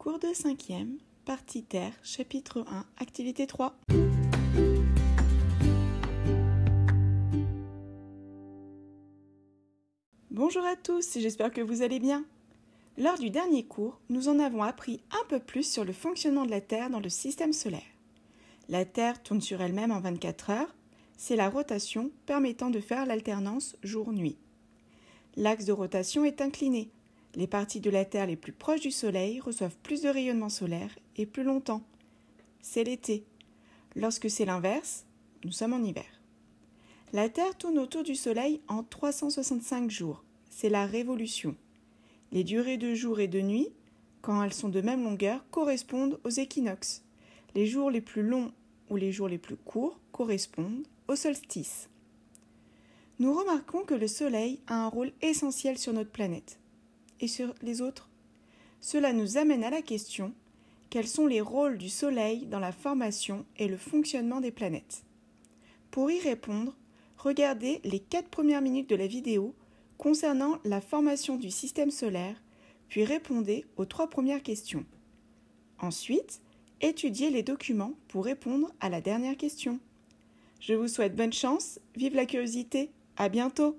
Cours de 5e, partie Terre, chapitre 1, activité 3. Bonjour à tous, j'espère que vous allez bien. Lors du dernier cours, nous en avons appris un peu plus sur le fonctionnement de la Terre dans le système solaire. La Terre tourne sur elle-même en 24 heures, c'est la rotation permettant de faire l'alternance jour-nuit. L'axe de rotation est incliné, les parties de la Terre les plus proches du Soleil reçoivent plus de rayonnement solaire et plus longtemps. C'est l'été. Lorsque c'est l'inverse, nous sommes en hiver. La Terre tourne autour du Soleil en 365 jours. C'est la révolution. Les durées de jour et de nuit, quand elles sont de même longueur, correspondent aux équinoxes. Les jours les plus longs ou les jours les plus courts correspondent au solstice. Nous remarquons que le Soleil a un rôle essentiel sur notre planète et sur les autres Cela nous amène à la question quels sont les rôles du Soleil dans la formation et le fonctionnement des planètes? Pour y répondre, regardez les quatre premières minutes de la vidéo concernant la formation du système solaire, puis répondez aux trois premières questions. Ensuite, étudiez les documents pour répondre à la dernière question. Je vous souhaite bonne chance, vive la curiosité, à bientôt